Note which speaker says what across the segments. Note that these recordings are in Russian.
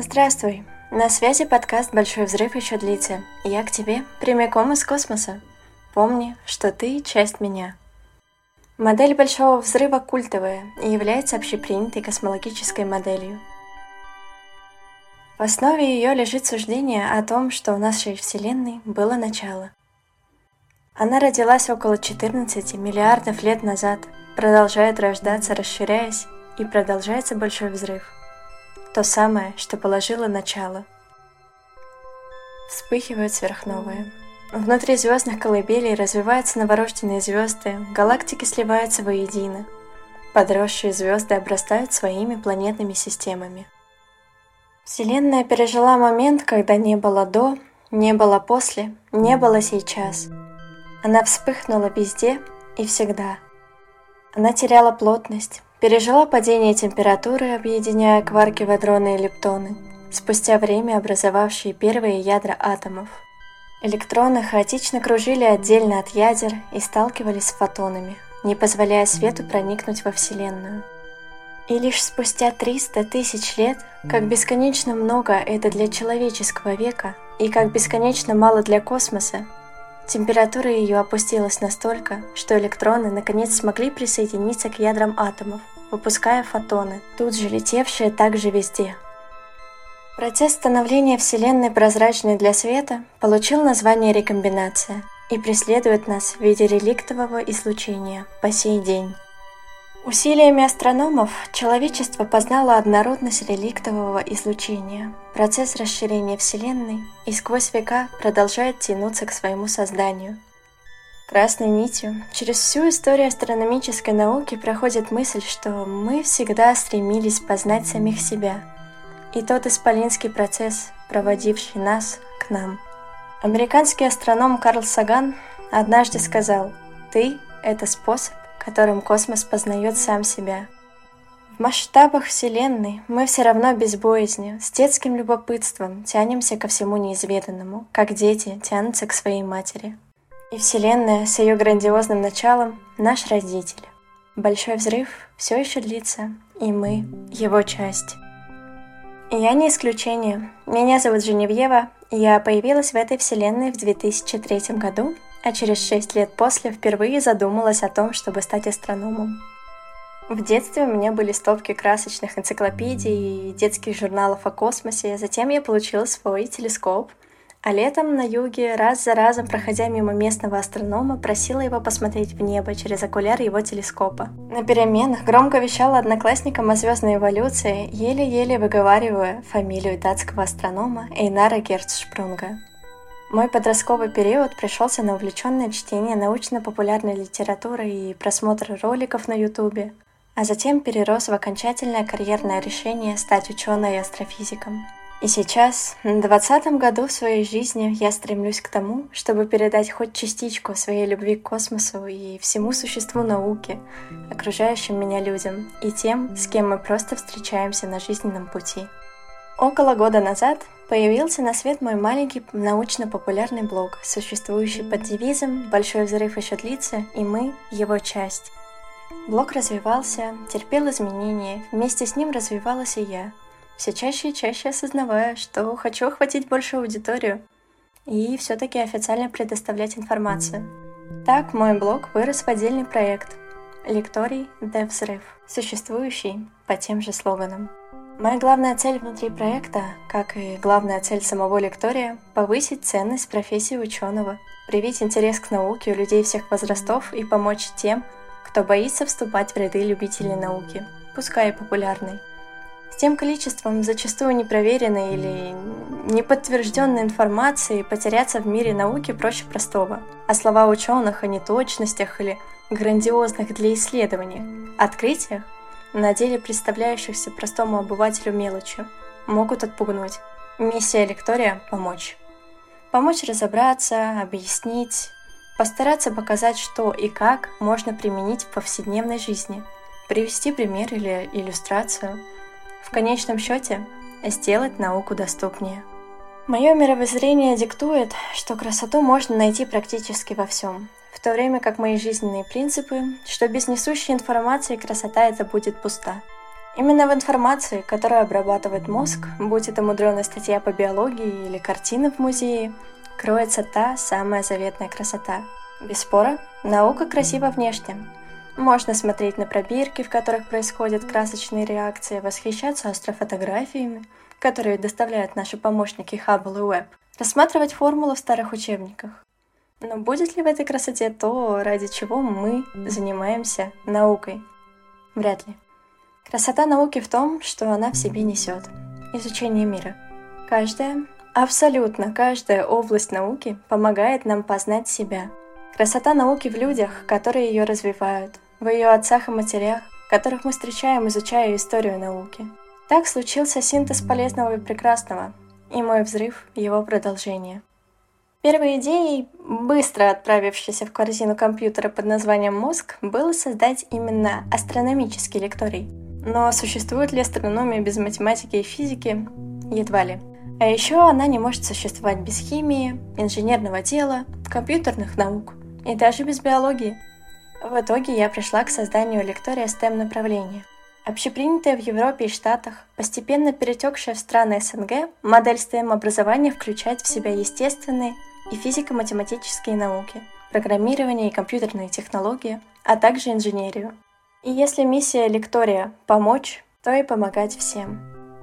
Speaker 1: Здравствуй! На связи подкаст «Большой взрыв еще длится». Я к тебе прямиком из космоса. Помни, что ты часть меня. Модель Большого взрыва культовая и является общепринятой космологической моделью. В основе ее лежит суждение о том, что у нашей Вселенной было начало. Она родилась около 14 миллиардов лет назад, продолжает рождаться, расширяясь, и продолжается Большой взрыв – то самое, что положило начало. Вспыхивают сверхновые. Внутри звездных колыбелей развиваются новорожденные звезды, галактики сливаются воедино. Подросшие звезды обрастают своими планетными системами. Вселенная пережила момент, когда не было до, не было после, не было сейчас. Она вспыхнула везде и всегда. Она теряла плотность, Пережила падение температуры, объединяя кварки, вадроны и лептоны, спустя время образовавшие первые ядра атомов. Электроны хаотично кружили отдельно от ядер и сталкивались с фотонами, не позволяя свету проникнуть во Вселенную. И лишь спустя 300 тысяч лет, как бесконечно много это для человеческого века и как бесконечно мало для космоса, Температура ее опустилась настолько, что электроны наконец смогли присоединиться к ядрам атомов, выпуская фотоны, тут же летевшие также везде. Процесс становления Вселенной прозрачной для света получил название рекомбинация и преследует нас в виде реликтового излучения по сей день. Усилиями астрономов человечество познало однородность реликтового излучения. Процесс расширения Вселенной и сквозь века продолжает тянуться к своему созданию. Красной нитью через всю историю астрономической науки проходит мысль, что мы всегда стремились познать самих себя. И тот исполинский процесс, проводивший нас к нам. Американский астроном Карл Саган однажды сказал «Ты — это способ, которым космос познает сам себя. В масштабах Вселенной мы все равно без боязни, с детским любопытством тянемся ко всему неизведанному, как дети тянутся к своей матери. И Вселенная с ее грандиозным началом — наш родитель. Большой взрыв все еще длится, и мы — его часть. Я не исключение. Меня зовут Женевьева, я появилась в этой вселенной в 2003 году а через шесть лет после впервые задумалась о том, чтобы стать астрономом. В детстве у меня были стопки красочных энциклопедий и детских журналов о космосе, затем я получила свой телескоп, а летом на юге, раз за разом проходя мимо местного астронома, просила его посмотреть в небо через окуляр его телескопа. На переменах громко вещала одноклассникам о звездной эволюции, еле-еле выговаривая фамилию датского астронома Эйнара Герцшпрунга. Мой подростковый период пришелся на увлеченное чтение научно-популярной литературы и просмотр роликов на Ютубе, а затем перерос в окончательное карьерное решение стать ученой и астрофизиком. И сейчас, на двадцатом году в своей жизни, я стремлюсь к тому, чтобы передать хоть частичку своей любви к космосу и всему существу науки, окружающим меня людям и тем, с кем мы просто встречаемся на жизненном пути. Около года назад появился на свет мой маленький научно-популярный блог, существующий под девизом «Большой взрыв еще длится, и мы – его часть». Блог развивался, терпел изменения, вместе с ним развивалась и я, все чаще и чаще осознавая, что хочу охватить большую аудиторию и все-таки официально предоставлять информацию. Так мой блог вырос в отдельный проект – Лекторий Дев Взрыв, существующий по тем же слоганам. Моя главная цель внутри проекта, как и главная цель самого лектория, повысить ценность профессии ученого, привить интерес к науке у людей всех возрастов и помочь тем, кто боится вступать в ряды любителей науки, пускай и популярной. С тем количеством зачастую непроверенной или неподтвержденной информации потеряться в мире науки проще простого. А слова ученых о неточностях или грандиозных для исследований открытиях на деле представляющихся простому обывателю мелочью, могут отпугнуть. Миссия лектория – помочь. Помочь разобраться, объяснить, постараться показать, что и как можно применить в повседневной жизни, привести пример или иллюстрацию. В конечном счете – сделать науку доступнее. Мое мировоззрение диктует, что красоту можно найти практически во всем, в то время как мои жизненные принципы, что без несущей информации красота эта будет пуста. Именно в информации, которую обрабатывает мозг, будь это мудреная статья по биологии или картина в музее, кроется та самая заветная красота. Без спора, наука красива внешне. Можно смотреть на пробирки, в которых происходят красочные реакции, восхищаться астрофотографиями, которые доставляют наши помощники Hubble и Webb, рассматривать формулы в старых учебниках. Но будет ли в этой красоте то, ради чего мы занимаемся наукой? Вряд ли. Красота науки в том, что она в себе несет. Изучение мира. Каждая, абсолютно каждая область науки помогает нам познать себя. Красота науки в людях, которые ее развивают, в ее отцах и матерях, которых мы встречаем, изучая историю науки. Так случился синтез полезного и прекрасного, и мой взрыв — его продолжение. Первой идеей, быстро отправившейся в корзину компьютера под названием «Мозг», было создать именно астрономический лекторий — но существует ли астрономия без математики и физики? Едва ли. А еще она не может существовать без химии, инженерного дела, компьютерных наук и даже без биологии. В итоге я пришла к созданию лектория STEM направления. Общепринятая в Европе и Штатах, постепенно перетекшая в страны СНГ, модель STEM образования включает в себя естественные и физико-математические науки, программирование и компьютерные технологии, а также инженерию. И если миссия лектория — помочь, то и помогать всем.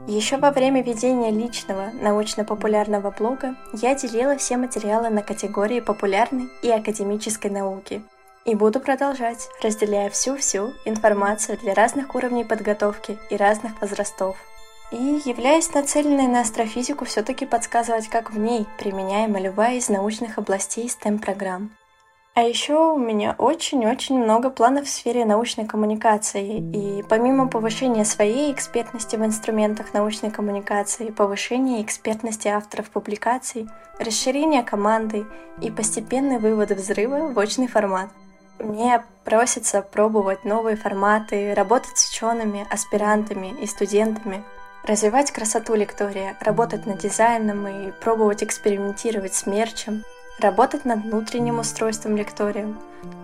Speaker 1: Еще во время ведения личного научно-популярного блога я делила все материалы на категории популярной и академической науки. И буду продолжать, разделяя всю-всю информацию для разных уровней подготовки и разных возрастов. И являясь нацеленной на астрофизику, все-таки подсказывать, как в ней применяема любая из научных областей STEM-программ. А еще у меня очень-очень много планов в сфере научной коммуникации. И помимо повышения своей экспертности в инструментах научной коммуникации, повышения экспертности авторов публикаций, расширения команды и постепенный вывод взрыва в очный формат. Мне просится пробовать новые форматы, работать с учеными, аспирантами и студентами, развивать красоту лектория, работать над дизайном и пробовать экспериментировать с мерчем – Работать над внутренним устройством лектория,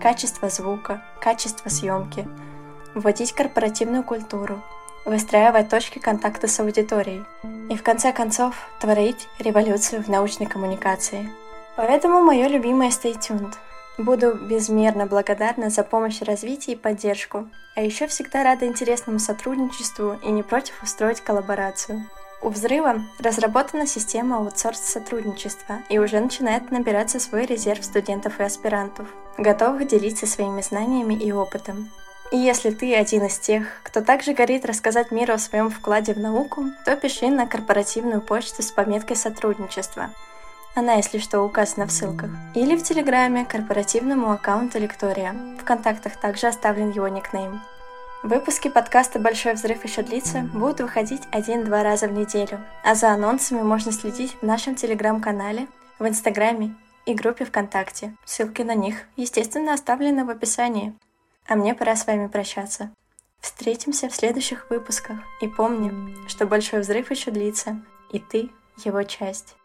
Speaker 1: качество звука, качество съемки, вводить корпоративную культуру, выстраивать точки контакта с аудиторией и в конце концов творить революцию в научной коммуникации. Поэтому мое любимое Stay Tuned. Буду безмерно благодарна за помощь, развитие и поддержку, а еще всегда рада интересному сотрудничеству и не против устроить коллаборацию. У взрыва разработана система аутсорс-сотрудничества и уже начинает набираться свой резерв студентов и аспирантов, готовых делиться своими знаниями и опытом. И если ты один из тех, кто также горит рассказать миру о своем вкладе в науку, то пиши на корпоративную почту с пометкой «Сотрудничество». Она, если что, указана в ссылках. Или в Телеграме корпоративному аккаунту Лектория. В контактах также оставлен его никнейм. Выпуски подкаста «Большой взрыв еще длится» будут выходить один-два раза в неделю, а за анонсами можно следить в нашем телеграм-канале, в инстаграме и группе ВКонтакте. Ссылки на них, естественно, оставлены в описании. А мне пора с вами прощаться. Встретимся в следующих выпусках и помни, что большой взрыв еще длится, и ты его часть.